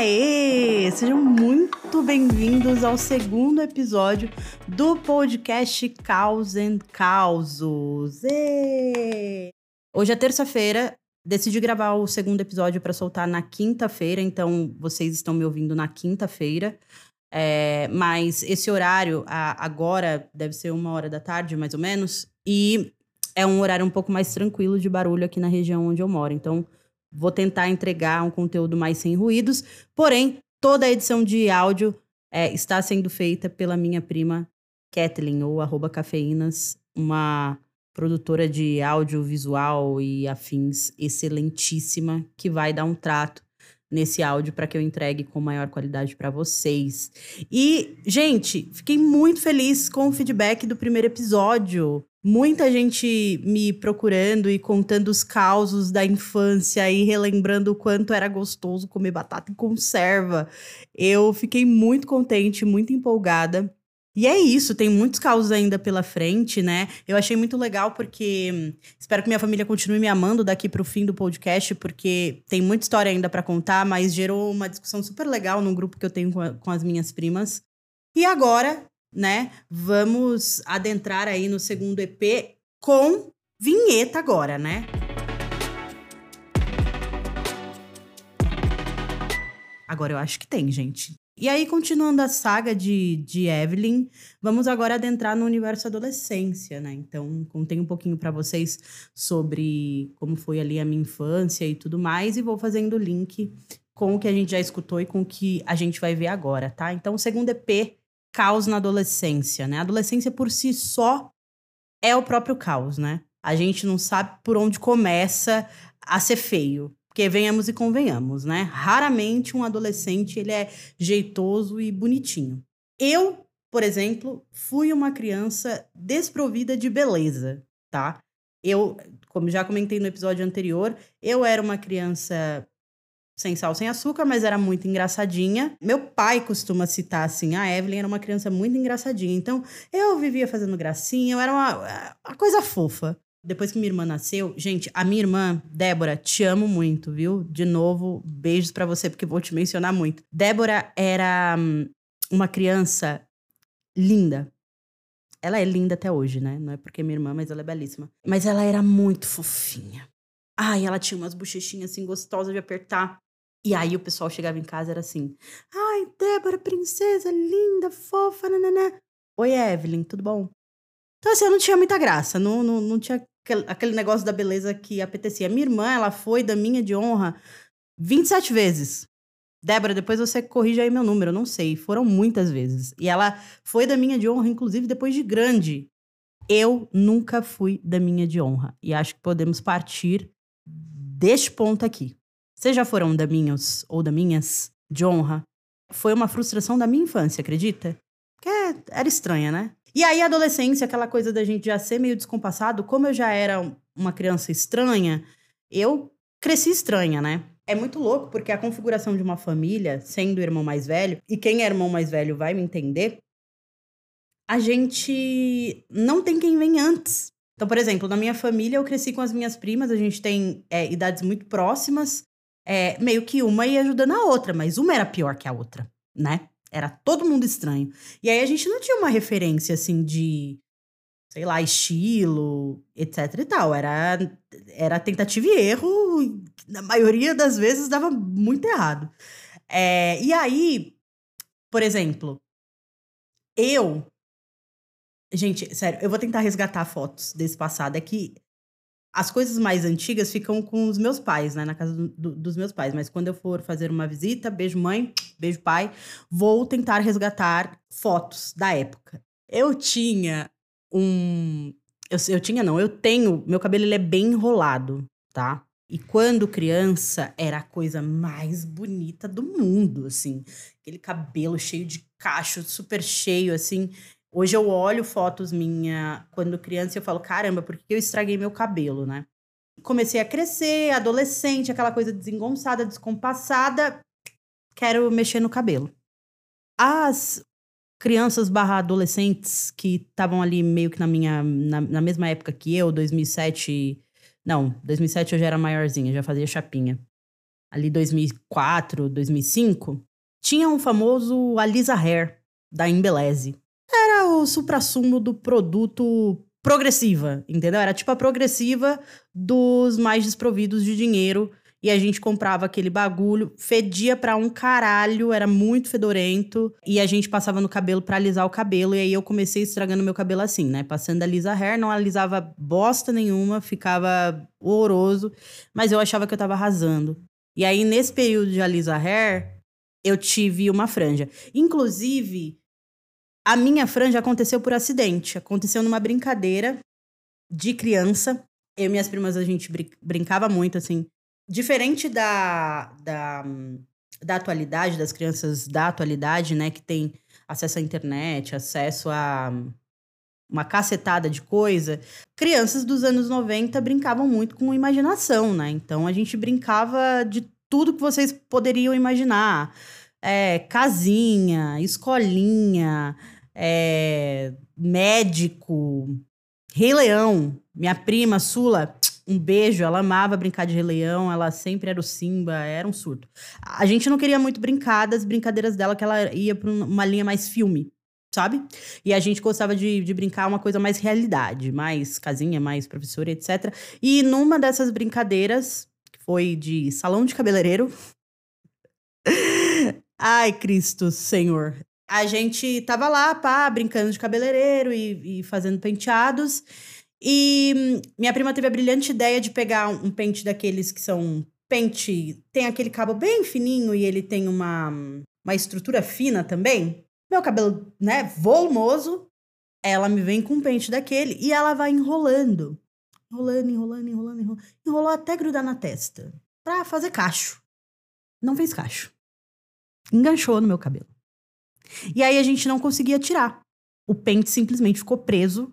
Aê! Sejam muito bem-vindos ao segundo episódio do podcast Caos and Causos. Ê! Hoje é terça-feira, decidi gravar o segundo episódio para soltar na quinta-feira, então vocês estão me ouvindo na quinta-feira. É, mas esse horário, a, agora, deve ser uma hora da tarde, mais ou menos, e é um horário um pouco mais tranquilo de barulho aqui na região onde eu moro. Então, vou tentar entregar um conteúdo mais sem ruídos. Porém, toda a edição de áudio é, está sendo feita pela minha prima Kathleen, ou arroba cafeínas, uma produtora de audiovisual e afins excelentíssima, que vai dar um trato nesse áudio para que eu entregue com maior qualidade para vocês. E, gente, fiquei muito feliz com o feedback do primeiro episódio. Muita gente me procurando e contando os causos da infância e relembrando o quanto era gostoso comer batata em conserva. Eu fiquei muito contente, muito empolgada. E é isso, tem muitos causos ainda pela frente, né? Eu achei muito legal porque hum, espero que minha família continue me amando daqui para o fim do podcast, porque tem muita história ainda para contar, mas gerou uma discussão super legal num grupo que eu tenho com, a, com as minhas primas. E agora, né, vamos adentrar aí no segundo EP com vinheta agora, né? Agora eu acho que tem, gente. E aí, continuando a saga de, de Evelyn, vamos agora adentrar no universo adolescência, né? Então, contei um pouquinho para vocês sobre como foi ali a minha infância e tudo mais, e vou fazendo o link com o que a gente já escutou e com o que a gente vai ver agora, tá? Então, o segundo EP, Caos na Adolescência, né? A adolescência por si só é o próprio caos, né? A gente não sabe por onde começa a ser feio. Porque venhamos e convenhamos, né? Raramente um adolescente ele é jeitoso e bonitinho. Eu, por exemplo, fui uma criança desprovida de beleza, tá? Eu, como já comentei no episódio anterior, eu era uma criança sem sal, sem açúcar, mas era muito engraçadinha. Meu pai costuma citar assim: a Evelyn era uma criança muito engraçadinha. Então, eu vivia fazendo gracinha, eu era uma, uma coisa fofa. Depois que minha irmã nasceu, gente, a minha irmã, Débora, te amo muito, viu? De novo, beijos para você, porque vou te mencionar muito. Débora era hum, uma criança linda. Ela é linda até hoje, né? Não é porque é minha irmã, mas ela é belíssima. Mas ela era muito fofinha. Ai, ela tinha umas bochechinhas assim gostosas de apertar. E aí o pessoal chegava em casa era assim: Ai, Débora, princesa, linda, fofa, nananã. Oi, Evelyn, tudo bom? Então, assim, eu não tinha muita graça, não, não, não tinha aquele negócio da beleza que apetecia. Minha irmã, ela foi da minha de honra 27 vezes. Débora, depois você corrige aí meu número, eu não sei. Foram muitas vezes. E ela foi da minha de honra, inclusive, depois de grande. Eu nunca fui da minha de honra. E acho que podemos partir deste ponto aqui. Vocês já foram da minhas ou da minhas de honra? Foi uma frustração da minha infância, acredita? Porque era estranha, né? E aí, adolescência, aquela coisa da gente já ser meio descompassado, como eu já era uma criança estranha, eu cresci estranha, né? É muito louco, porque a configuração de uma família, sendo o irmão mais velho, e quem é irmão mais velho vai me entender, a gente não tem quem vem antes. Então, por exemplo, na minha família, eu cresci com as minhas primas, a gente tem é, idades muito próximas, é, meio que uma ia ajudando a outra, mas uma era pior que a outra, né? Era todo mundo estranho. E aí a gente não tinha uma referência assim de, sei lá, estilo, etc e tal. Era, era tentativa e erro, e na maioria das vezes dava muito errado. É, e aí, por exemplo, eu. Gente, sério, eu vou tentar resgatar fotos desse passado. É que as coisas mais antigas ficam com os meus pais, né? Na casa do, do, dos meus pais. Mas quando eu for fazer uma visita, beijo mãe, beijo pai, vou tentar resgatar fotos da época. Eu tinha um. Eu, eu tinha, não, eu tenho. Meu cabelo ele é bem enrolado, tá? E quando criança, era a coisa mais bonita do mundo, assim. Aquele cabelo cheio de cacho, super cheio, assim. Hoje eu olho fotos minha quando criança e eu falo, caramba, por que eu estraguei meu cabelo, né? Comecei a crescer, adolescente, aquela coisa desengonçada, descompassada, quero mexer no cabelo. As crianças barra adolescentes que estavam ali meio que na minha, na, na mesma época que eu, 2007, não, 2007 eu já era maiorzinha, já fazia chapinha. ali 2004, 2005, tinha um famoso Alisa Hair, da Embeleze. O supra-sumo do produto progressiva, entendeu? Era tipo a progressiva dos mais desprovidos de dinheiro. E a gente comprava aquele bagulho, fedia pra um caralho, era muito fedorento. E a gente passava no cabelo pra alisar o cabelo. E aí eu comecei estragando meu cabelo assim, né? Passando a Lisa Hair, não alisava bosta nenhuma, ficava horroroso. Mas eu achava que eu tava arrasando. E aí, nesse período de Alisa Hair, eu tive uma franja. Inclusive, a minha franja aconteceu por acidente. Aconteceu numa brincadeira de criança. Eu e minhas primas, a gente brincava muito, assim. Diferente da, da, da atualidade, das crianças da atualidade, né? Que tem acesso à internet, acesso a uma cacetada de coisa. Crianças dos anos 90 brincavam muito com imaginação, né? Então a gente brincava de tudo que vocês poderiam imaginar é, casinha, escolinha, é, médico, Rei Leão. Minha prima, Sula, um beijo. Ela amava brincar de Rei Leão, ela sempre era o Simba, era um surto. A gente não queria muito brincar das brincadeiras dela, que ela ia pra uma linha mais filme, sabe? E a gente gostava de, de brincar uma coisa mais realidade, mais casinha, mais professora, etc. E numa dessas brincadeiras, que foi de salão de cabeleireiro, Ai, Cristo Senhor. A gente tava lá, pá, brincando de cabeleireiro e, e fazendo penteados. E minha prima teve a brilhante ideia de pegar um pente daqueles que são pente. Tem aquele cabo bem fininho e ele tem uma, uma estrutura fina também. Meu cabelo, né, volumoso. Ela me vem com um pente daquele e ela vai enrolando. Enrolando, enrolando, enrolando, enrolando. Enrolou até grudar na testa. Pra fazer cacho. Não fez cacho enganchou no meu cabelo. E aí a gente não conseguia tirar. O pente simplesmente ficou preso,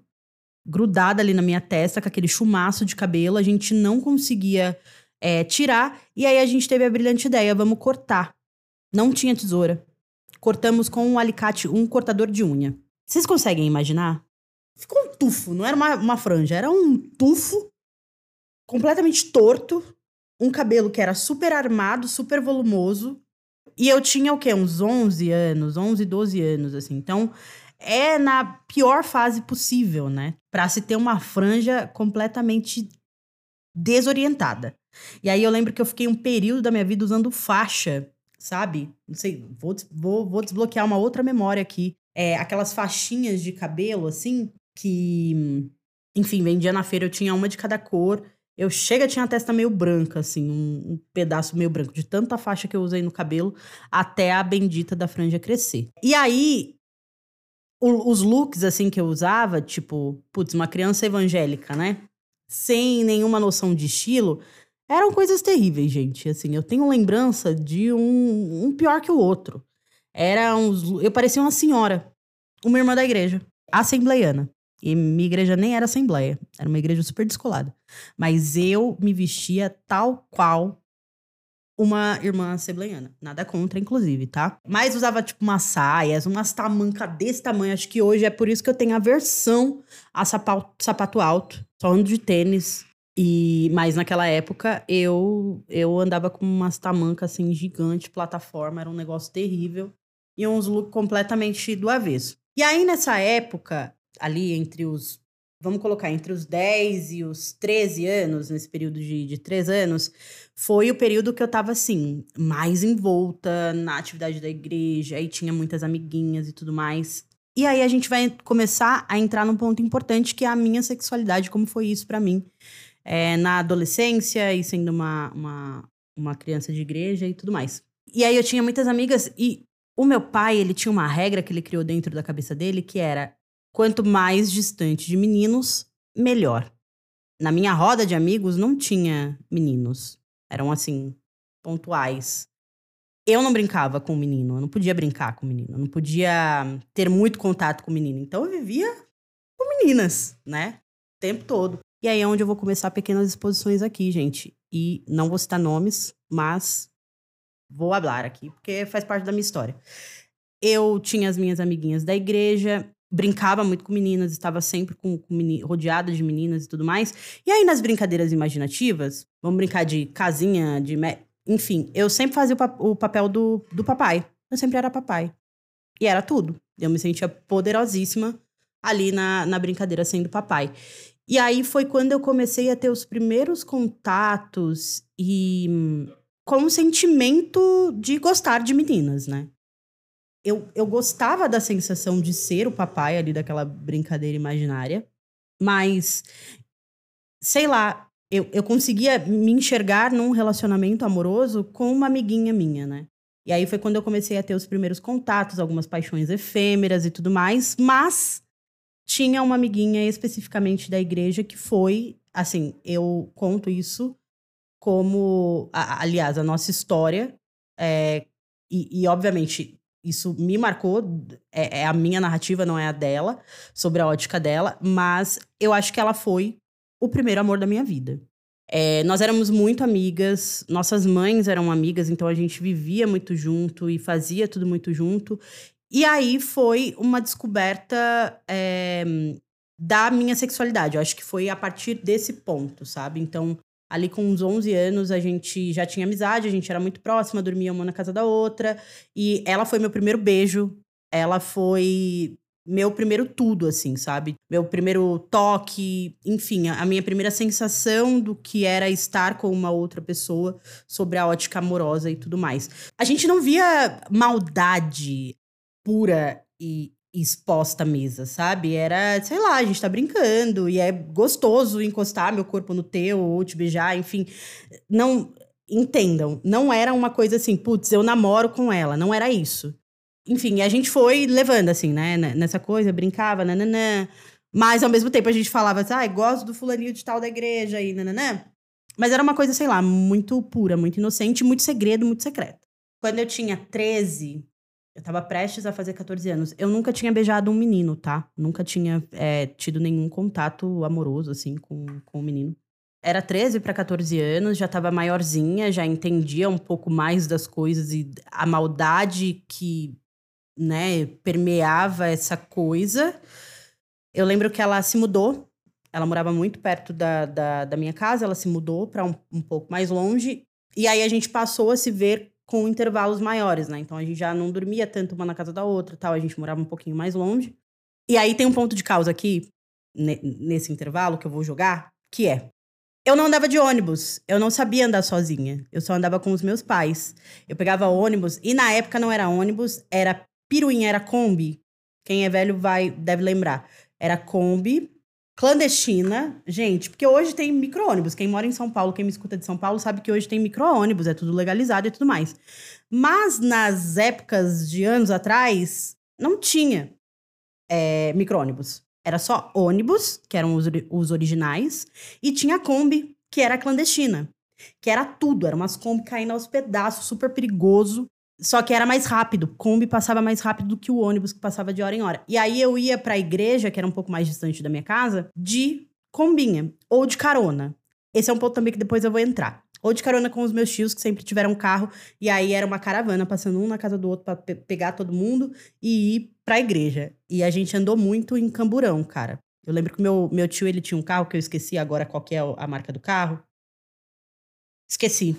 grudado ali na minha testa, com aquele chumaço de cabelo. A gente não conseguia é, tirar. E aí a gente teve a brilhante ideia: vamos cortar. Não tinha tesoura. Cortamos com um alicate, um cortador de unha. Vocês conseguem imaginar? Ficou um tufo, não era uma, uma franja, era um tufo completamente torto, um cabelo que era super armado, super volumoso, e eu tinha o quê? Uns 11 anos, 11, 12 anos, assim. Então, é na pior fase possível, né? Pra se ter uma franja completamente desorientada. E aí eu lembro que eu fiquei um período da minha vida usando faixa, sabe? Não sei, vou, vou, vou desbloquear uma outra memória aqui. É, aquelas faixinhas de cabelo, assim, que, enfim, vendia na feira, eu tinha uma de cada cor. Eu chega, tinha a testa meio branca, assim, um, um, pedaço meio branco, de tanta faixa que eu usei no cabelo, até a bendita da franja crescer. E aí, o, os looks, assim, que eu usava, tipo, putz, uma criança evangélica, né? Sem nenhuma noção de estilo, eram coisas terríveis, gente. Assim, eu tenho lembrança de um, um pior que o outro. Era uns. Eu parecia uma senhora, uma irmã da igreja, assembleiana. E minha igreja nem era assembleia, era uma igreja super descolada. Mas eu me vestia tal qual uma irmã assembleiana. Nada contra, inclusive, tá? Mas usava, tipo, umas saias, umas tamancas desse tamanho. Acho que hoje é por isso que eu tenho aversão a sapato, sapato alto. Só ando de tênis. E, mas naquela época eu eu andava com umas tamancas assim gigante, plataforma, era um negócio terrível e uns looks completamente do avesso. E aí nessa época ali entre os. Vamos colocar entre os 10 e os 13 anos, nesse período de, de 3 anos, foi o período que eu tava assim, mais envolta na atividade da igreja, aí tinha muitas amiguinhas e tudo mais. E aí a gente vai começar a entrar num ponto importante que é a minha sexualidade, como foi isso para mim é, na adolescência e sendo uma, uma, uma criança de igreja e tudo mais. E aí eu tinha muitas amigas e o meu pai, ele tinha uma regra que ele criou dentro da cabeça dele que era Quanto mais distante de meninos, melhor. Na minha roda de amigos não tinha meninos. Eram assim, pontuais. Eu não brincava com o menino, eu não podia brincar com o menino, eu não podia ter muito contato com o menino. Então eu vivia com meninas, né? O tempo todo. E aí é onde eu vou começar pequenas exposições aqui, gente. E não vou citar nomes, mas vou falar aqui, porque faz parte da minha história. Eu tinha as minhas amiguinhas da igreja, brincava muito com meninas, estava sempre com, com rodeada de meninas e tudo mais. E aí, nas brincadeiras imaginativas, vamos brincar de casinha, de. enfim, eu sempre fazia o, o papel do, do papai. Eu sempre era papai. E era tudo. Eu me sentia poderosíssima ali na, na brincadeira sendo papai. E aí foi quando eu comecei a ter os primeiros contatos e com o sentimento de gostar de meninas, né? Eu, eu gostava da sensação de ser o papai ali daquela brincadeira imaginária, mas sei lá, eu, eu conseguia me enxergar num relacionamento amoroso com uma amiguinha minha, né? E aí foi quando eu comecei a ter os primeiros contatos, algumas paixões efêmeras e tudo mais, mas tinha uma amiguinha especificamente da igreja que foi, assim, eu conto isso como, aliás, a nossa história, é, e, e, obviamente isso me marcou, é, é, a minha narrativa, não é a dela, sobre a ótica dela, mas eu acho que ela foi o primeiro amor da minha vida. É, nós éramos muito amigas, nossas mães eram amigas, então a gente vivia muito junto e fazia tudo muito junto. E aí foi uma descoberta é, da minha sexualidade. Eu acho que foi a partir desse ponto, sabe? Então, ali com uns 11 anos, a gente já tinha amizade, a gente era muito próxima, dormia uma na casa da outra. E ela foi meu primeiro beijo. Ela foi meu primeiro tudo, assim, sabe? Meu primeiro toque, enfim, a minha primeira sensação do que era estar com uma outra pessoa sobre a ótica amorosa e tudo mais. A gente não via maldade pura e exposta à mesa, sabe? Era, sei lá, a gente tá brincando e é gostoso encostar meu corpo no teu ou te beijar, enfim. Não entendam, não era uma coisa assim, putz, eu namoro com ela, não era isso enfim, a gente foi levando, assim, né, nessa coisa, brincava, nananã. Mas ao mesmo tempo a gente falava assim, ah, gosto do fulaninho de tal da igreja e nananã. Mas era uma coisa, sei lá, muito pura, muito inocente, muito segredo, muito secreto. Quando eu tinha 13, eu tava prestes a fazer 14 anos. Eu nunca tinha beijado um menino, tá? Nunca tinha é, tido nenhum contato amoroso, assim, com, com um menino. Era 13 para 14 anos, já tava maiorzinha, já entendia um pouco mais das coisas e a maldade que né, permeava essa coisa. Eu lembro que ela se mudou, ela morava muito perto da, da, da minha casa, ela se mudou para um, um pouco mais longe, e aí a gente passou a se ver com intervalos maiores, né? Então a gente já não dormia tanto uma na casa da outra, tal, a gente morava um pouquinho mais longe. E aí tem um ponto de causa aqui nesse intervalo que eu vou jogar, que é eu não andava de ônibus, eu não sabia andar sozinha. Eu só andava com os meus pais. Eu pegava ônibus e na época não era ônibus, era Piruinha era Kombi. Quem é velho vai deve lembrar. Era Kombi, clandestina. Gente, porque hoje tem micro-ônibus. Quem mora em São Paulo, quem me escuta de São Paulo, sabe que hoje tem micro-ônibus, é tudo legalizado e tudo mais. Mas nas épocas de anos atrás, não tinha é, micro-ônibus. Era só ônibus, que eram os, os originais, e tinha Kombi, que era clandestina. Que era tudo, era umas Kombi caindo aos pedaços, super perigoso. Só que era mais rápido. Kombi passava mais rápido do que o ônibus que passava de hora em hora. E aí eu ia pra igreja, que era um pouco mais distante da minha casa, de combinha ou de carona. Esse é um ponto também que depois eu vou entrar. Ou de carona com os meus tios, que sempre tiveram carro, e aí era uma caravana passando um na casa do outro para pe pegar todo mundo e ir pra igreja. E a gente andou muito em Camburão, cara. Eu lembro que meu, meu tio ele tinha um carro que eu esqueci agora qual que é a marca do carro. Esqueci.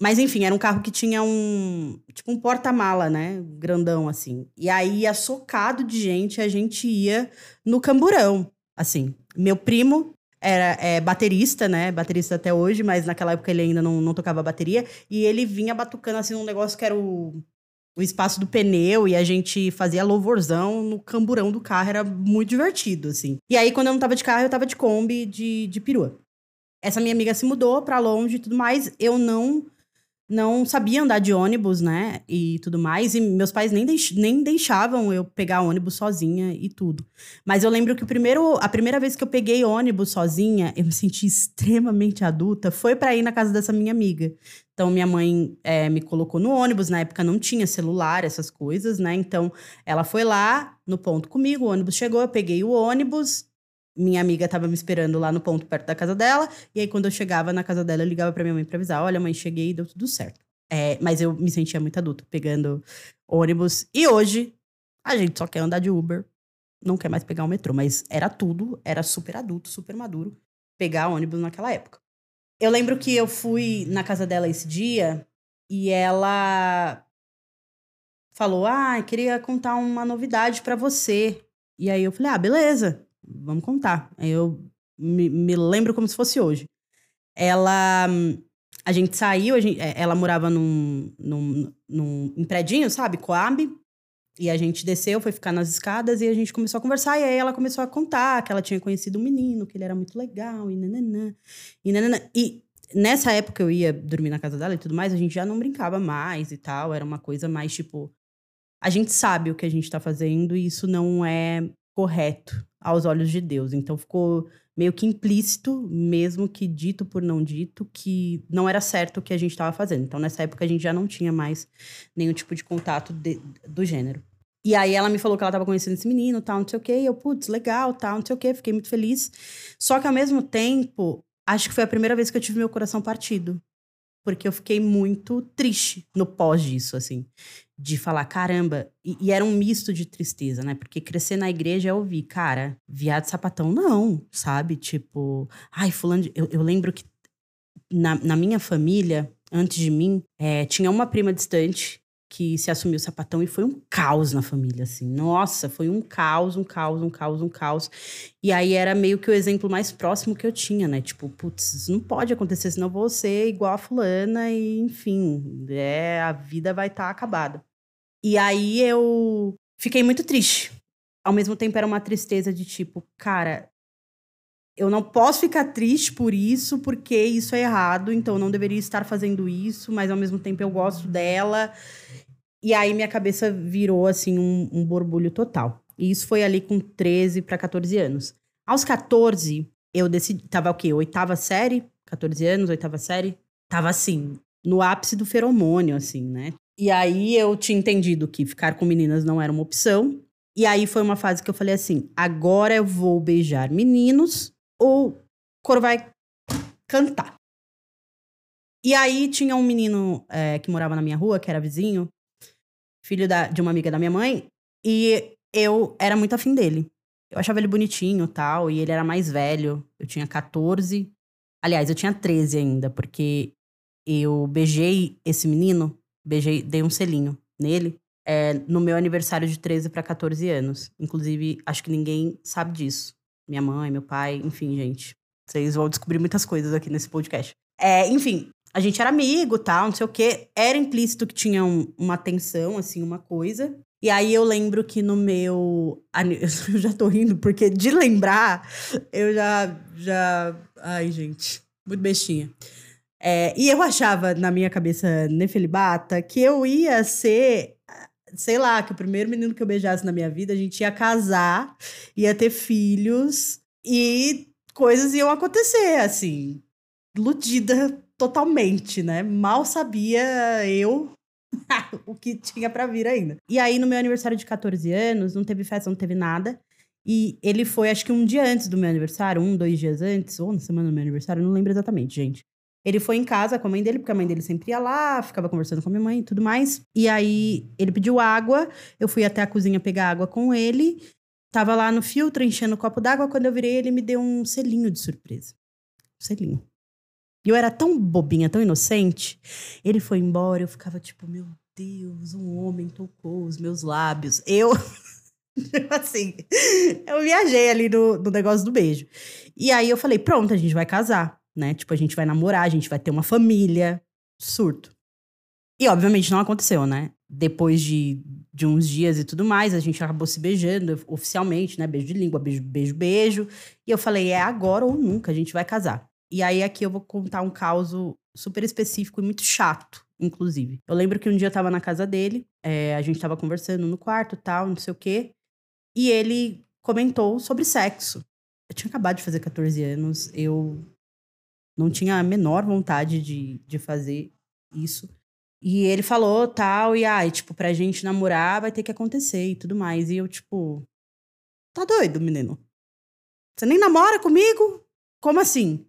Mas enfim, era um carro que tinha um. Tipo um porta-mala, né? Grandão, assim. E aí ia socado de gente, a gente ia no camburão. Assim. Meu primo era é, baterista, né? Baterista até hoje, mas naquela época ele ainda não, não tocava bateria. E ele vinha batucando assim num negócio que era o, o espaço do pneu e a gente fazia louvorzão no camburão do carro. Era muito divertido, assim. E aí, quando eu não tava de carro, eu tava de Kombi de, de perua. Essa minha amiga se mudou pra longe e tudo mais. Eu não não sabia andar de ônibus, né? E tudo mais. E meus pais nem, deix nem deixavam eu pegar ônibus sozinha e tudo. Mas eu lembro que o primeiro, a primeira vez que eu peguei ônibus sozinha, eu me senti extremamente adulta, foi para ir na casa dessa minha amiga. Então, minha mãe é, me colocou no ônibus. Na época não tinha celular, essas coisas, né? Então, ela foi lá no ponto comigo, o ônibus chegou, eu peguei o ônibus, minha amiga estava me esperando lá no ponto perto da casa dela. E aí, quando eu chegava na casa dela, eu ligava pra minha mãe pra avisar: olha, mãe, cheguei e deu tudo certo. É, mas eu me sentia muito adulto pegando ônibus. E hoje, a gente só quer andar de Uber, não quer mais pegar o metrô. Mas era tudo, era super adulto, super maduro pegar ônibus naquela época. Eu lembro que eu fui na casa dela esse dia e ela falou: Ah, queria contar uma novidade para você. E aí eu falei: Ah, beleza, vamos contar. Eu me, me lembro como se fosse hoje. Ela. A gente saiu, a gente, é, ela morava num, num, num, num predinho, sabe? Coab. E a gente desceu, foi ficar nas escadas e a gente começou a conversar. E aí ela começou a contar que ela tinha conhecido um menino, que ele era muito legal, e nananã. E, nananã. e nessa época eu ia dormir na casa dela e tudo mais, a gente já não brincava mais e tal. Era uma coisa mais tipo. A gente sabe o que a gente tá fazendo e isso não é correto aos olhos de Deus. Então ficou meio que implícito, mesmo que dito por não dito, que não era certo o que a gente estava fazendo. Então, nessa época, a gente já não tinha mais nenhum tipo de contato de, do gênero. E aí ela me falou que ela estava conhecendo esse menino, tal, não sei o quê. E eu, putz, legal, tal, não sei o quê. Fiquei muito feliz. Só que ao mesmo tempo, acho que foi a primeira vez que eu tive meu coração partido. Porque eu fiquei muito triste no pós disso, assim de falar, caramba, e, e, era um misto de tristeza, né? Porque crescer na igreja é ouvir, cara, viado sapatão não, sabe? Tipo, ai, fulano, de... eu, eu lembro que na, na minha família, antes de mim, é, tinha uma prima distante que se assumiu sapatão e foi um caos na família, assim. Nossa, foi um caos, um caos, um caos, um caos. E aí era meio que o exemplo mais próximo que eu tinha, né? Tipo, putz, isso não pode acontecer, senão vou ser igual a fulana e, enfim, é, a vida vai estar tá acabada. E aí eu fiquei muito triste. Ao mesmo tempo era uma tristeza de tipo, cara, eu não posso ficar triste por isso, porque isso é errado, então eu não deveria estar fazendo isso, mas ao mesmo tempo eu gosto dela. E aí minha cabeça virou assim um, um borbulho total. E isso foi ali com 13 para 14 anos. Aos 14, eu decidi. Tava o quê? Oitava série? 14 anos, oitava série? Tava assim, no ápice do feromônio, assim, né? E aí eu tinha entendido que ficar com meninas não era uma opção. E aí foi uma fase que eu falei assim: agora eu vou beijar meninos ou o coro vai cantar. E aí tinha um menino é, que morava na minha rua, que era vizinho, filho da, de uma amiga da minha mãe, e eu era muito afim dele. Eu achava ele bonitinho tal, e ele era mais velho. Eu tinha 14. Aliás, eu tinha 13 ainda, porque eu beijei esse menino beijei, dei um selinho nele é, no meu aniversário de 13 para 14 anos. Inclusive, acho que ninguém sabe disso. Minha mãe, meu pai, enfim, gente. Vocês vão descobrir muitas coisas aqui nesse podcast. É, enfim, a gente era amigo, tal, não sei o quê. Era implícito que tinha um, uma tensão, assim, uma coisa. E aí eu lembro que no meu. Eu já tô rindo, porque de lembrar, eu já. já... Ai, gente. Muito bestinha. É, e eu achava, na minha cabeça nefelibata, que eu ia ser sei lá, que o primeiro menino que eu beijasse na minha vida, a gente ia casar, ia ter filhos e coisas iam acontecer, assim, iludida totalmente, né? Mal sabia eu o que tinha para vir ainda. E aí, no meu aniversário de 14 anos, não teve festa, não teve nada. E ele foi, acho que um dia antes do meu aniversário, um, dois dias antes, ou na semana do meu aniversário, não lembro exatamente, gente. Ele foi em casa com a mãe dele, porque a mãe dele sempre ia lá, ficava conversando com a minha mãe e tudo mais. E aí ele pediu água, eu fui até a cozinha pegar água com ele. Tava lá no filtro, enchendo o copo d'água. Quando eu virei, ele me deu um selinho de surpresa. Um selinho. E eu era tão bobinha, tão inocente. Ele foi embora, eu ficava tipo, meu Deus, um homem tocou os meus lábios. Eu. assim, eu viajei ali no, no negócio do beijo. E aí eu falei, pronto, a gente vai casar né? Tipo, a gente vai namorar, a gente vai ter uma família. Surto. E obviamente não aconteceu, né? Depois de, de uns dias e tudo mais, a gente acabou se beijando oficialmente, né? Beijo de língua, beijo, beijo, beijo. E eu falei, é agora ou nunca, a gente vai casar. E aí aqui eu vou contar um caso super específico e muito chato, inclusive. Eu lembro que um dia eu tava na casa dele, é, a gente tava conversando no quarto tal, não sei o quê. E ele comentou sobre sexo. Eu tinha acabado de fazer 14 anos, eu não tinha a menor vontade de, de fazer isso. E ele falou tal, e ai, tipo, pra gente namorar vai ter que acontecer e tudo mais. E eu, tipo, tá doido, menino? Você nem namora comigo? Como assim?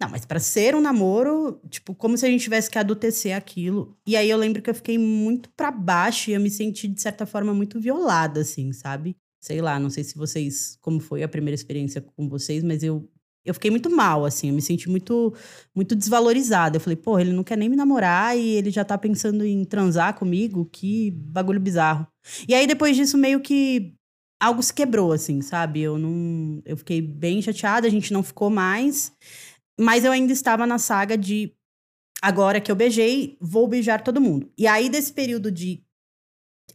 Não, mas para ser um namoro, tipo, como se a gente tivesse que adultecer aquilo. E aí eu lembro que eu fiquei muito para baixo e eu me senti, de certa forma, muito violada, assim, sabe? Sei lá, não sei se vocês, como foi a primeira experiência com vocês, mas eu eu fiquei muito mal, assim, eu me senti muito, muito desvalorizada. Eu falei, pô, ele não quer nem me namorar e ele já tá pensando em transar comigo, que bagulho bizarro. E aí, depois disso, meio que algo se quebrou, assim, sabe? Eu não. Eu fiquei bem chateada, a gente não ficou mais. Mas eu ainda estava na saga de agora que eu beijei, vou beijar todo mundo. E aí, desse período de.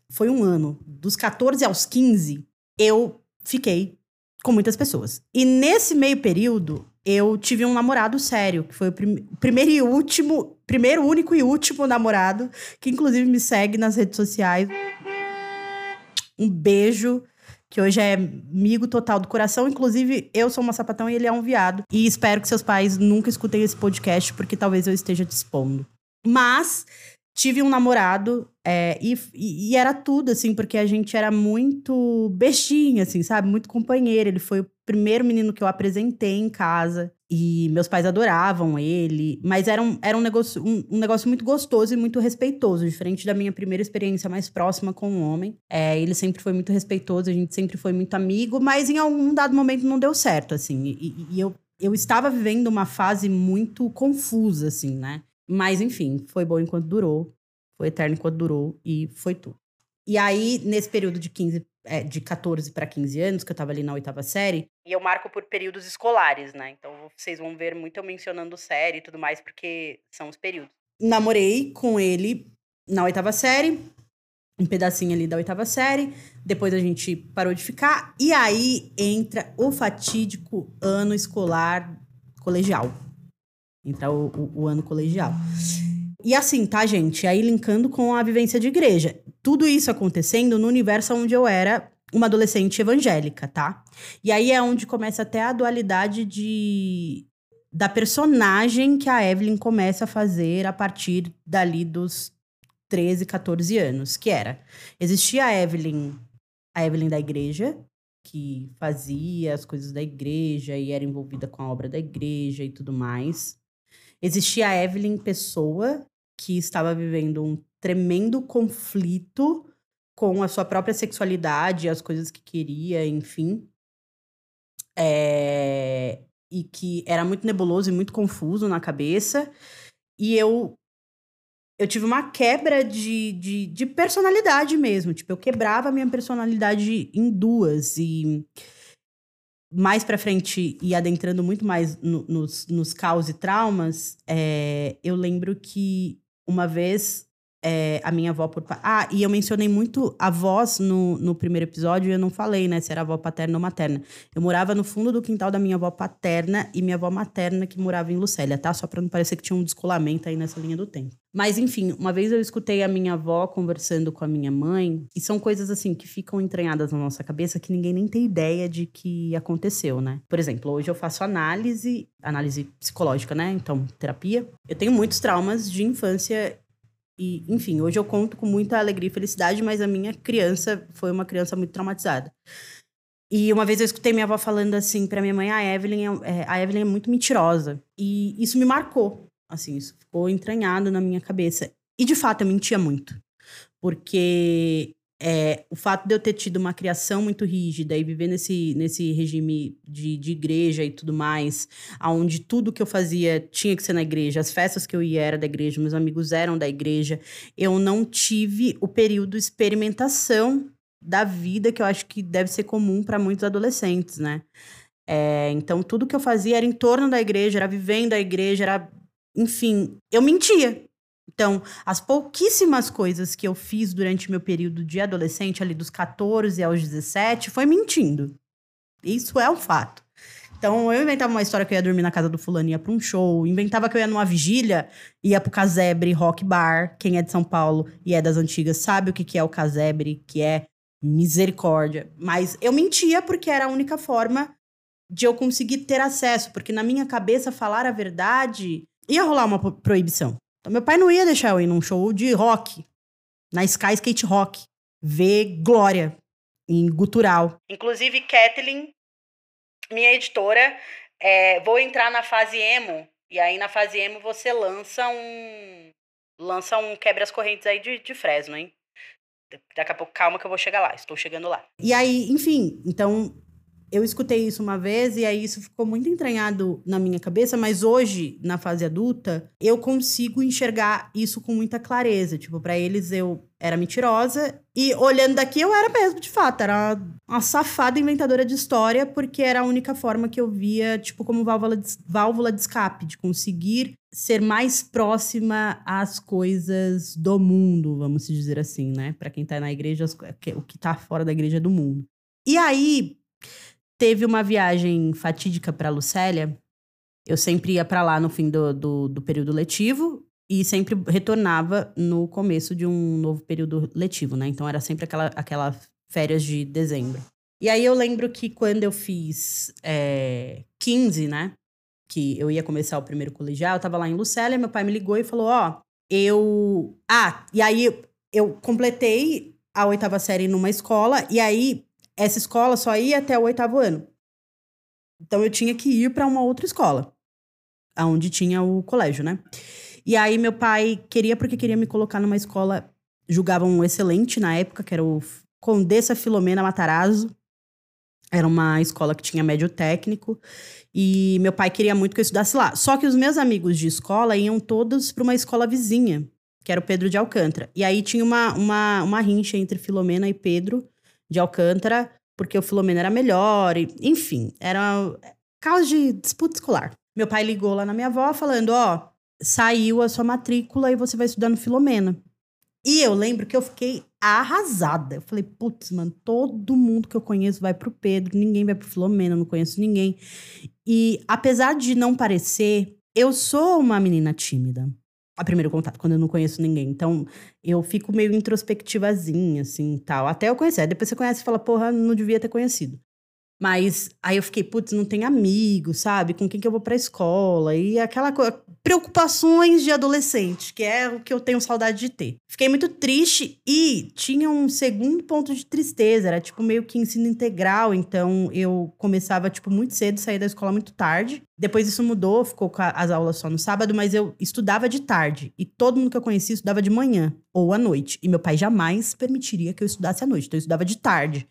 Foi um ano, dos 14 aos 15, eu fiquei com muitas pessoas. E nesse meio período, eu tive um namorado sério, que foi o prim primeiro e último, primeiro, único e último namorado, que inclusive me segue nas redes sociais. Um beijo, que hoje é amigo total do coração. Inclusive, eu sou uma sapatão e ele é um viado. E espero que seus pais nunca escutem esse podcast, porque talvez eu esteja dispondo. Mas tive um namorado é, e, e, era tudo, assim, porque a gente era muito bestinha, assim, sabe? Muito companheiro. Ele foi o primeiro menino que eu apresentei em casa. E meus pais adoravam ele. Mas era um, era um, negócio, um, um negócio muito gostoso e muito respeitoso. Diferente da minha primeira experiência mais próxima com um homem. É, ele sempre foi muito respeitoso, a gente sempre foi muito amigo. Mas em algum dado momento não deu certo, assim. E, e eu, eu estava vivendo uma fase muito confusa, assim, né? Mas, enfim, foi bom enquanto durou, foi eterno enquanto durou e foi tudo. E aí, nesse período de 15, é, de 14 para 15 anos, que eu tava ali na oitava série, e eu marco por períodos escolares, né? Então vocês vão ver muito eu mencionando série e tudo mais, porque são os períodos. Namorei com ele na oitava série, um pedacinho ali da oitava série. Depois a gente parou de ficar. E aí entra o fatídico ano escolar colegial entrar o, o, o ano colegial. E assim, tá, gente? Aí linkando com a vivência de igreja. Tudo isso acontecendo no universo onde eu era uma adolescente evangélica, tá? E aí é onde começa até a dualidade de da personagem que a Evelyn começa a fazer a partir dali dos 13, 14 anos, que era existia a Evelyn, a Evelyn da igreja, que fazia as coisas da igreja e era envolvida com a obra da igreja e tudo mais. Existia a Evelyn Pessoa, que estava vivendo um tremendo conflito com a sua própria sexualidade, as coisas que queria, enfim. É... E que era muito nebuloso e muito confuso na cabeça. E eu eu tive uma quebra de, de, de personalidade mesmo. Tipo, eu quebrava a minha personalidade em duas. E mais para frente e adentrando muito mais no, nos, nos caos e traumas, é, eu lembro que uma vez é, a minha avó por. Ah, e eu mencionei muito avós no, no primeiro episódio e eu não falei, né, se era avó paterna ou materna. Eu morava no fundo do quintal da minha avó paterna e minha avó materna que morava em Lucélia, tá? Só pra não parecer que tinha um descolamento aí nessa linha do tempo. Mas enfim, uma vez eu escutei a minha avó conversando com a minha mãe, e são coisas assim que ficam entranhadas na nossa cabeça que ninguém nem tem ideia de que aconteceu, né? Por exemplo, hoje eu faço análise, análise psicológica, né? Então, terapia. Eu tenho muitos traumas de infância e, enfim, hoje eu conto com muita alegria e felicidade, mas a minha criança foi uma criança muito traumatizada. E uma vez eu escutei minha avó falando assim para minha mãe, a Evelyn é, é, a Evelyn é muito mentirosa. E isso me marcou, assim, isso ficou entranhado na minha cabeça. E de fato eu mentia muito. Porque é, o fato de eu ter tido uma criação muito rígida e viver nesse, nesse regime de, de igreja e tudo mais, onde tudo que eu fazia tinha que ser na igreja, as festas que eu ia era da igreja, meus amigos eram da igreja, eu não tive o período experimentação da vida que eu acho que deve ser comum para muitos adolescentes, né? É, então, tudo que eu fazia era em torno da igreja, era vivendo a igreja, era. Enfim, eu mentia. Então, as pouquíssimas coisas que eu fiz durante meu período de adolescente, ali dos 14 aos 17, foi mentindo. Isso é um fato. Então, eu inventava uma história que eu ia dormir na casa do fulano, ia pra um show, inventava que eu ia numa vigília, ia pro Casebre Rock Bar. Quem é de São Paulo e é das antigas sabe o que, que é o Casebre, que é misericórdia. Mas eu mentia porque era a única forma de eu conseguir ter acesso, porque na minha cabeça falar a verdade ia rolar uma proibição. Então, meu pai não ia deixar eu ir num show de rock, na Sky Skate Rock, ver Glória em gutural. Inclusive, Kathleen, minha editora, é, vou entrar na fase emo, e aí na fase emo você lança um. Lança um quebra as correntes aí de, de Fresno, hein? Daqui a pouco, calma que eu vou chegar lá, estou chegando lá. E aí, enfim, então eu escutei isso uma vez e aí isso ficou muito entranhado na minha cabeça, mas hoje, na fase adulta, eu consigo enxergar isso com muita clareza. Tipo, para eles eu era mentirosa e olhando daqui eu era mesmo, de fato, era uma safada inventadora de história, porque era a única forma que eu via, tipo, como válvula de, válvula de escape, de conseguir ser mais próxima às coisas do mundo, vamos dizer assim, né? Para quem tá na igreja, o que tá fora da igreja é do mundo. E aí, teve uma viagem fatídica para Lucélia. Eu sempre ia para lá no fim do, do, do, período letivo e sempre retornava no começo de um novo período letivo, né? Então era sempre aquela, aquela férias de dezembro. E aí eu lembro que quando eu fiz é, 15, né? Que eu ia começar o primeiro colegial, eu tava lá em Lucélia, meu pai me ligou e falou: Ó, oh, eu. Ah, e aí eu completei a oitava série numa escola, e aí essa escola só ia até o oitavo ano. Então eu tinha que ir para uma outra escola, aonde tinha o colégio, né? E aí meu pai queria porque queria me colocar numa escola, julgavam excelente na época, que era o Condessa Filomena Matarazzo. Era uma escola que tinha médio técnico e meu pai queria muito que eu estudasse lá. Só que os meus amigos de escola iam todos para uma escola vizinha, que era o Pedro de Alcântara. E aí tinha uma, uma, uma rincha entre Filomena e Pedro, de Alcântara, porque o Filomeno era melhor, e, enfim, era causa de disputa escolar. Meu pai ligou lá na minha avó falando: Ó, oh, saiu a sua matrícula e você vai estudar no Filomena. E eu lembro que eu fiquei arrasada. Eu falei, putz, mano, todo mundo que eu conheço vai pro Pedro, ninguém vai pro Filomena, eu não conheço ninguém. E apesar de não parecer, eu sou uma menina tímida a primeiro contato, quando eu não conheço ninguém. Então, eu fico meio introspectivazinha, assim, tal. Até eu conhecer. Aí depois você conhece e fala, porra, não devia ter conhecido. Mas aí eu fiquei, putz, não tem amigo, sabe? Com quem que eu vou pra escola? E aquela coisa. Preocupações de adolescente, que é o que eu tenho saudade de ter. Fiquei muito triste e tinha um segundo ponto de tristeza. Era tipo meio que ensino integral. Então eu começava, tipo, muito cedo, saía da escola muito tarde. Depois isso mudou, ficou com as aulas só no sábado, mas eu estudava de tarde. E todo mundo que eu conhecia estudava de manhã ou à noite. E meu pai jamais permitiria que eu estudasse à noite. Então eu estudava de tarde.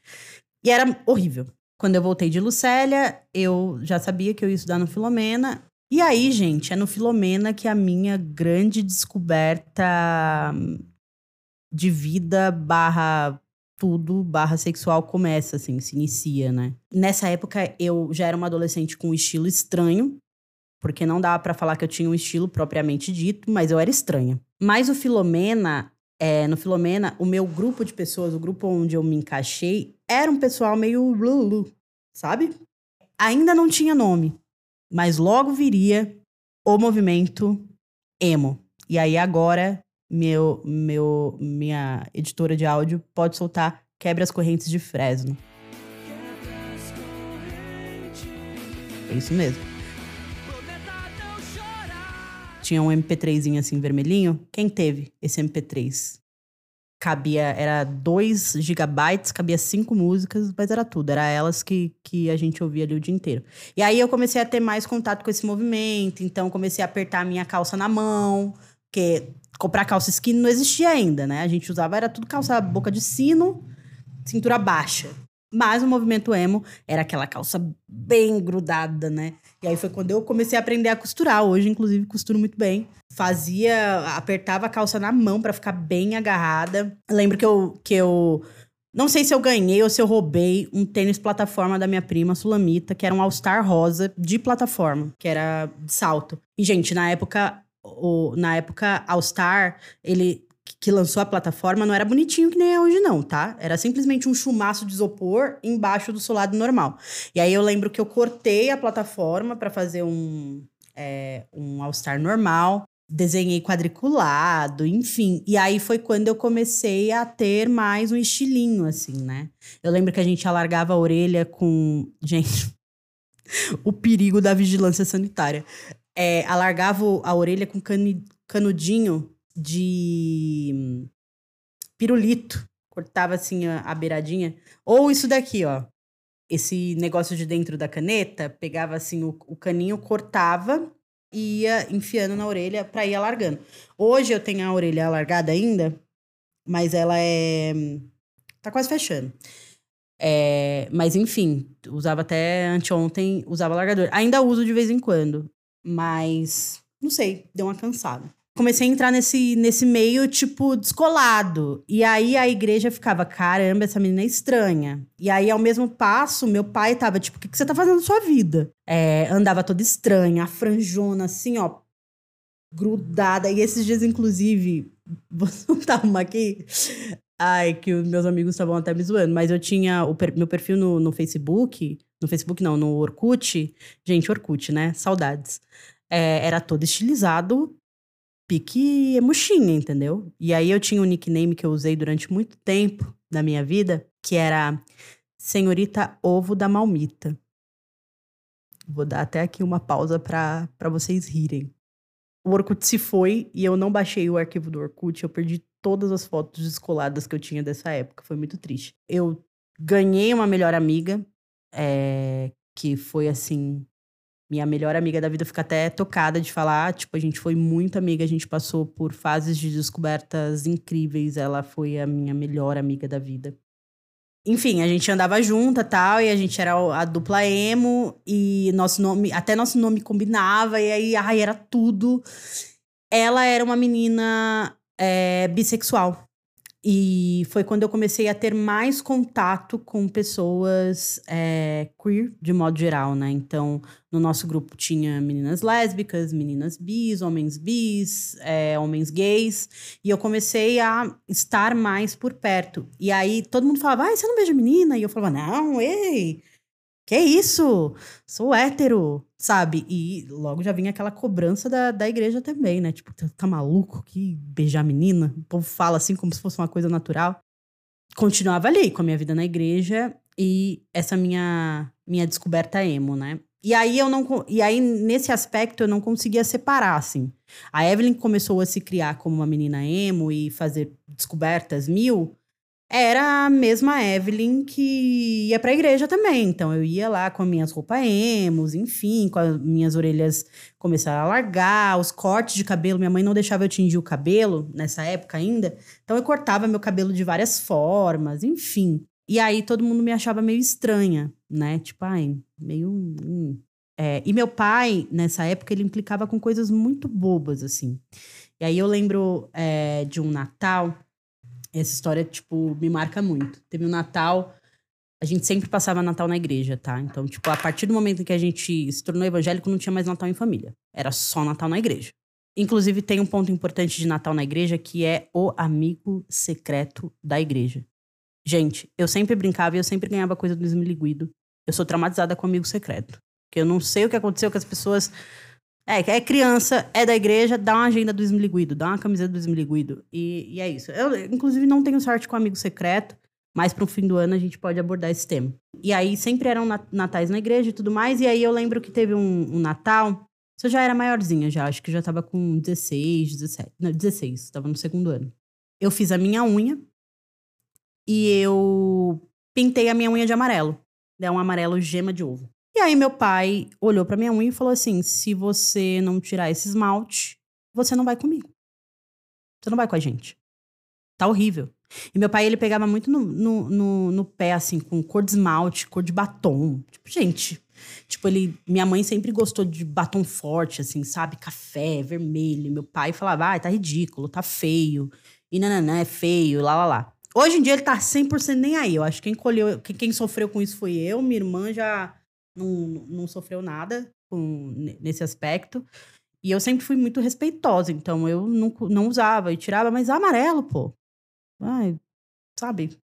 E era horrível. Quando eu voltei de Lucélia, eu já sabia que eu ia estudar no Filomena. E aí, gente, é no Filomena que a minha grande descoberta de vida barra tudo, barra sexual começa, assim, se inicia, né? Nessa época, eu já era uma adolescente com um estilo estranho, porque não dava para falar que eu tinha um estilo propriamente dito, mas eu era estranha. Mas o Filomena, é, no Filomena, o meu grupo de pessoas, o grupo onde eu me encaixei, era um pessoal meio lulu, sabe? Ainda não tinha nome, mas logo viria o movimento emo. E aí agora meu meu minha editora de áudio pode soltar Quebra as correntes de Fresno. É isso mesmo. Tinha um MP3zinho assim vermelhinho. Quem teve esse MP3? cabia, era 2 gigabytes, cabia cinco músicas, mas era tudo, era elas que, que a gente ouvia ali o dia inteiro. E aí eu comecei a ter mais contato com esse movimento, então comecei a apertar a minha calça na mão, porque comprar calça skinny não existia ainda, né? A gente usava, era tudo calça boca de sino, cintura baixa. Mas o movimento emo era aquela calça bem grudada, né? E aí foi quando eu comecei a aprender a costurar. Hoje, inclusive, costuro muito bem. Fazia, apertava a calça na mão para ficar bem agarrada. Lembro que eu, que eu não sei se eu ganhei ou se eu roubei um tênis plataforma da minha prima Sulamita, que era um All-Star rosa de plataforma, que era de salto. E, gente, na época, o, na época, All-Star, ele que lançou a plataforma não era bonitinho que nem é hoje, não, tá? Era simplesmente um chumaço de isopor embaixo do solado normal. E aí eu lembro que eu cortei a plataforma para fazer um, é, um All-Star normal, desenhei quadriculado, enfim. E aí foi quando eu comecei a ter mais um estilinho, assim, né? Eu lembro que a gente alargava a orelha com. Gente, o perigo da vigilância sanitária. É, alargava a orelha com canudinho de pirulito. Cortava assim a, a beiradinha. Ou isso daqui, ó. Esse negócio de dentro da caneta, pegava assim o, o caninho, cortava e ia enfiando na orelha para ir alargando. Hoje eu tenho a orelha alargada ainda, mas ela é. tá quase fechando. É, mas enfim, usava até anteontem, usava largador. Ainda uso de vez em quando, mas não sei, deu uma cansada. Comecei a entrar nesse, nesse meio, tipo, descolado. E aí a igreja ficava, caramba, essa menina é estranha. E aí, ao mesmo passo, meu pai tava, tipo, o que, que você tá fazendo na sua vida? É, andava toda estranha, a franjona, assim, ó, grudada. E esses dias, inclusive, vou soltar uma aqui. Ai, que os meus amigos estavam até me zoando, mas eu tinha o meu perfil no, no Facebook, no Facebook não, no Orkut. Gente, Orkut, né? Saudades. É, era todo estilizado, pique emuxinha, entendeu? E aí eu tinha um nickname que eu usei durante muito tempo da minha vida, que era Senhorita Ovo da Malmita. Vou dar até aqui uma pausa para vocês rirem. O Orkut se foi e eu não baixei o arquivo do Orkut, eu perdi todas as fotos descoladas que eu tinha dessa época. Foi muito triste. Eu ganhei uma melhor amiga, é, que foi assim. Minha melhor amiga da vida fica até tocada de falar. Tipo, a gente foi muito amiga, a gente passou por fases de descobertas incríveis. Ela foi a minha melhor amiga da vida. Enfim, a gente andava junta tal, e a gente era a dupla emo, e nosso nome, até nosso nome combinava, e aí, ai, era tudo. Ela era uma menina é, bissexual. E foi quando eu comecei a ter mais contato com pessoas é, queer, de modo geral, né? Então, no nosso grupo tinha meninas lésbicas, meninas bis, homens bis, é, homens gays. E eu comecei a estar mais por perto. E aí todo mundo falava, ah, você não beija menina? E eu falava, não, ei, que isso? Sou hétero, sabe? E logo já vinha aquela cobrança da, da igreja também, né? Tipo, tá, tá maluco que beijar menina? O povo fala assim como se fosse uma coisa natural. Continuava ali com a minha vida na igreja e essa minha minha descoberta emo, né? E aí eu não e aí nesse aspecto eu não conseguia separar assim. A Evelyn começou a se criar como uma menina emo e fazer descobertas mil era a mesma Evelyn que ia pra igreja também. Então eu ia lá com as minhas roupas emos, enfim, com as minhas orelhas começaram a largar, os cortes de cabelo. Minha mãe não deixava eu tingir o cabelo nessa época ainda. Então eu cortava meu cabelo de várias formas, enfim. E aí todo mundo me achava meio estranha, né? Tipo, ai, meio. Hum. É, e meu pai, nessa época, ele implicava com coisas muito bobas, assim. E aí eu lembro é, de um Natal essa história, tipo, me marca muito. Teve um Natal, a gente sempre passava Natal na igreja, tá? Então, tipo, a partir do momento que a gente se tornou evangélico, não tinha mais Natal em família. Era só Natal na igreja. Inclusive, tem um ponto importante de Natal na igreja que é o amigo secreto da igreja. Gente, eu sempre brincava e eu sempre ganhava coisa do Esmiliguido. Eu sou traumatizada com amigo secreto. Porque eu não sei o que aconteceu com as pessoas é, é criança, é da igreja, dá uma agenda do esmiliguido, dá uma camiseta do esmiliguido. E, e é isso. Eu, inclusive, não tenho sorte com amigo secreto, mas pro fim do ano a gente pode abordar esse tema. E aí sempre eram natais na igreja e tudo mais. E aí eu lembro que teve um, um Natal. Isso já era maiorzinha, já. Acho que já tava com 16, 17. Não, 16, tava no segundo ano. Eu fiz a minha unha e eu pintei a minha unha de amarelo. É um amarelo gema de ovo. E aí meu pai olhou para minha unha e falou assim: se você não tirar esse esmalte, você não vai comigo. Você não vai com a gente. Tá horrível. E meu pai, ele pegava muito no, no, no, no pé, assim, com cor de esmalte, cor de batom. Tipo, gente. Tipo, ele. Minha mãe sempre gostou de batom forte, assim, sabe? Café, vermelho. Meu pai falava, ah, tá ridículo, tá feio. E não é feio, lá, lá, lá. Hoje em dia ele tá 100% nem aí. Eu acho que quem colheu, quem sofreu com isso foi eu. Minha irmã já não, não sofreu nada com, nesse aspecto. E eu sempre fui muito respeitosa, então eu não, não usava e tirava, mas amarelo, pô. Ai, sabe?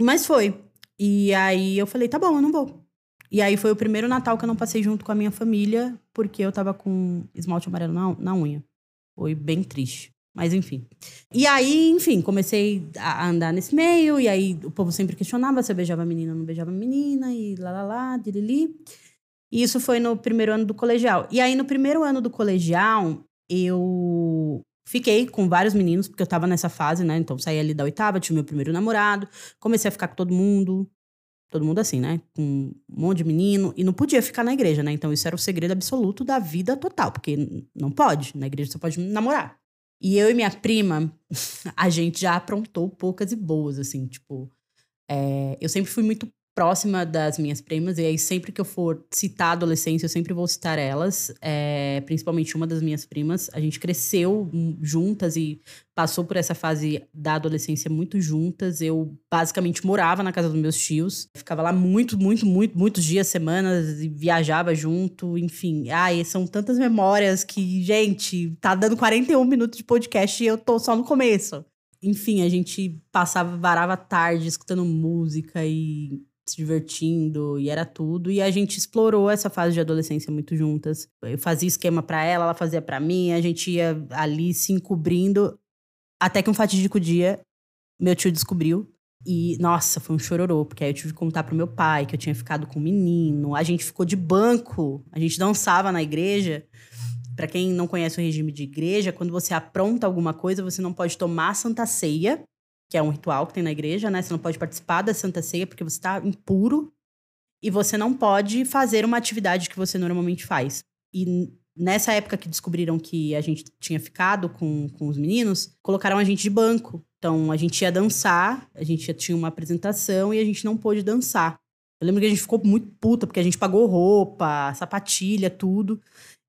Mas foi. E aí eu falei, tá bom, eu não vou. E aí foi o primeiro Natal que eu não passei junto com a minha família, porque eu tava com esmalte amarelo na, na unha. Foi bem triste. Mas enfim. E aí, enfim, comecei a andar nesse meio, e aí o povo sempre questionava se eu beijava menina ou não beijava menina, e lá lá lá, dilili. E isso foi no primeiro ano do colegial. E aí, no primeiro ano do colegial, eu fiquei com vários meninos, porque eu tava nessa fase, né? Então, saí ali da oitava, tinha meu primeiro namorado, comecei a ficar com todo mundo. Todo mundo assim, né? Com um monte de menino. E não podia ficar na igreja, né? Então, isso era o segredo absoluto da vida total, porque não pode. Na igreja você pode namorar. E eu e minha prima, a gente já aprontou poucas e boas, assim, tipo. É, eu sempre fui muito próxima das minhas primas, e aí sempre que eu for citar adolescência, eu sempre vou citar elas, é, principalmente uma das minhas primas. A gente cresceu juntas e passou por essa fase da adolescência muito juntas. Eu basicamente morava na casa dos meus tios, ficava lá muito, muito, muito, muitos dias, semanas, e viajava junto, enfim. Ai, são tantas memórias que, gente, tá dando 41 minutos de podcast e eu tô só no começo enfim, a gente passava, varava tarde escutando música e se divertindo e era tudo. E a gente explorou essa fase de adolescência muito juntas. Eu fazia esquema para ela, ela fazia para mim, a gente ia ali se encobrindo. Até que um fatídico dia, meu tio descobriu. E, nossa, foi um chororô, porque aí eu tive que contar pro meu pai que eu tinha ficado com um menino. A gente ficou de banco, a gente dançava na igreja. Para quem não conhece o regime de igreja, quando você apronta alguma coisa, você não pode tomar santa ceia que é um ritual que tem na igreja, né? Você não pode participar da Santa Ceia porque você está impuro e você não pode fazer uma atividade que você normalmente faz. E nessa época que descobriram que a gente tinha ficado com, com os meninos, colocaram a gente de banco. Então a gente ia dançar, a gente tinha uma apresentação e a gente não pôde dançar. Eu lembro que a gente ficou muito puta, porque a gente pagou roupa, sapatilha, tudo.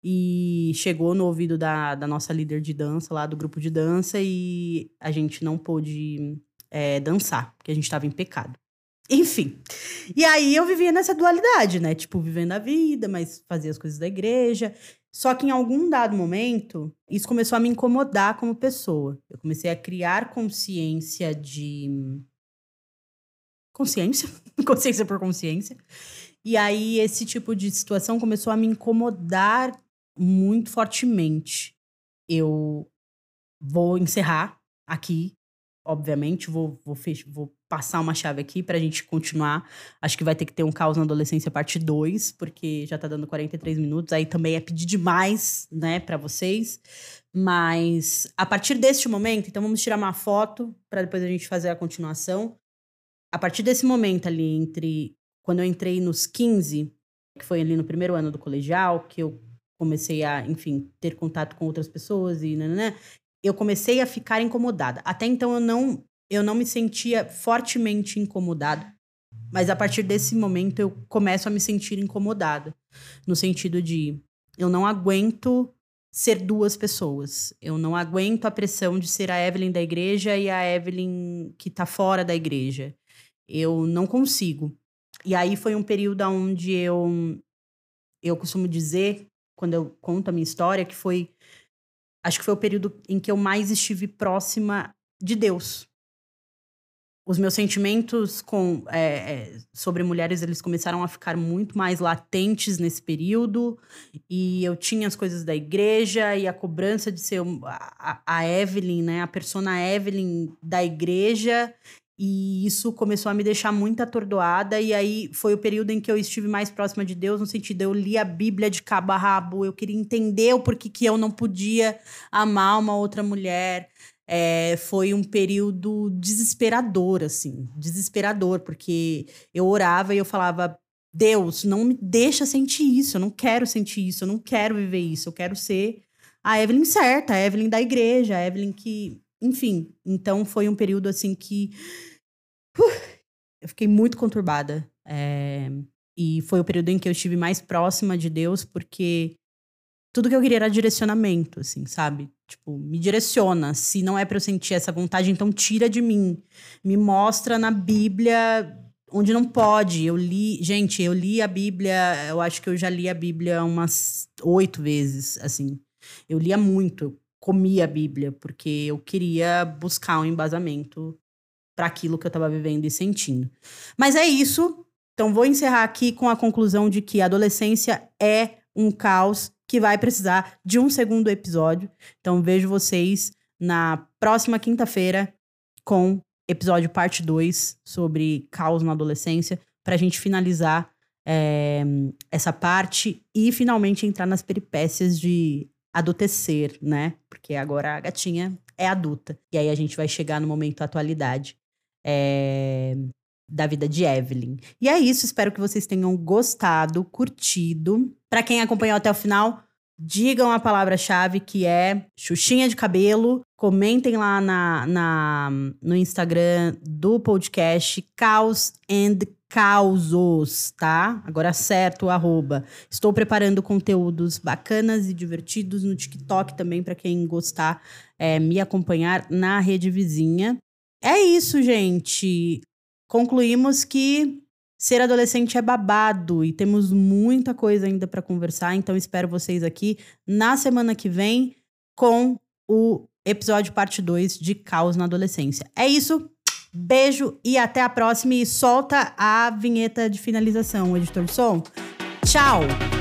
E chegou no ouvido da, da nossa líder de dança, lá do grupo de dança, e a gente não pôde é, dançar, porque a gente estava em pecado. Enfim. E aí eu vivia nessa dualidade, né? Tipo, vivendo a vida, mas fazia as coisas da igreja. Só que em algum dado momento, isso começou a me incomodar como pessoa. Eu comecei a criar consciência de. Consciência? consciência por consciência. E aí esse tipo de situação começou a me incomodar muito fortemente. Eu vou encerrar aqui, obviamente, vou, vou, vou passar uma chave aqui pra gente continuar. Acho que vai ter que ter um caos na adolescência parte 2, porque já tá dando 43 minutos, aí também é pedir demais, né, para vocês. Mas a partir deste momento, então vamos tirar uma foto para depois a gente fazer a continuação. A partir desse momento ali entre quando eu entrei nos 15, que foi ali no primeiro ano do colegial, que eu comecei a, enfim, ter contato com outras pessoas e eu comecei a ficar incomodada. Até então eu não eu não me sentia fortemente incomodada, mas a partir desse momento eu começo a me sentir incomodada, no sentido de eu não aguento ser duas pessoas. Eu não aguento a pressão de ser a Evelyn da igreja e a Evelyn que tá fora da igreja. Eu não consigo. E aí foi um período onde eu eu costumo dizer quando eu conto a minha história, que foi. Acho que foi o período em que eu mais estive próxima de Deus. Os meus sentimentos com, é, é, sobre mulheres, eles começaram a ficar muito mais latentes nesse período. E eu tinha as coisas da igreja e a cobrança de ser a, a Evelyn, né? A persona Evelyn da igreja. E isso começou a me deixar muito atordoada. E aí foi o período em que eu estive mais próxima de Deus, no sentido, eu li a Bíblia de cabo a rabo, eu queria entender o porquê que eu não podia amar uma outra mulher. É, foi um período desesperador, assim, desesperador, porque eu orava e eu falava, Deus, não me deixa sentir isso, eu não quero sentir isso, eu não quero viver isso, eu quero ser a Evelyn certa, a Evelyn da igreja, a Evelyn que, enfim. Então foi um período assim que eu fiquei muito conturbada. É, e foi o período em que eu estive mais próxima de Deus, porque tudo que eu queria era direcionamento, assim, sabe? Tipo, me direciona. Se não é para eu sentir essa vontade, então tira de mim. Me mostra na Bíblia onde não pode. Eu li, gente, eu li a Bíblia, eu acho que eu já li a Bíblia umas oito vezes, assim. Eu lia muito, eu comia a Bíblia, porque eu queria buscar um embasamento para aquilo que eu estava vivendo e sentindo. Mas é isso. Então vou encerrar aqui com a conclusão de que a adolescência é um caos que vai precisar de um segundo episódio. Então vejo vocês na próxima quinta-feira com episódio parte 2 sobre caos na adolescência, para a gente finalizar é, essa parte e finalmente entrar nas peripécias de adultecer, né? Porque agora a gatinha é adulta. E aí a gente vai chegar no momento atualidade é, da vida de Evelyn. E é isso, espero que vocês tenham gostado, curtido. Para quem acompanhou até o final, digam a palavra-chave que é Xuxinha de cabelo. Comentem lá na, na, no Instagram do podcast Caos and causos, tá? Agora certo arroba. Estou preparando conteúdos bacanas e divertidos no TikTok também para quem gostar é, me acompanhar na rede vizinha. É isso, gente. Concluímos que ser adolescente é babado e temos muita coisa ainda para conversar, então espero vocês aqui na semana que vem com o episódio parte 2 de Caos na Adolescência. É isso. Beijo e até a próxima. E solta a vinheta de finalização, editor de som. Tchau!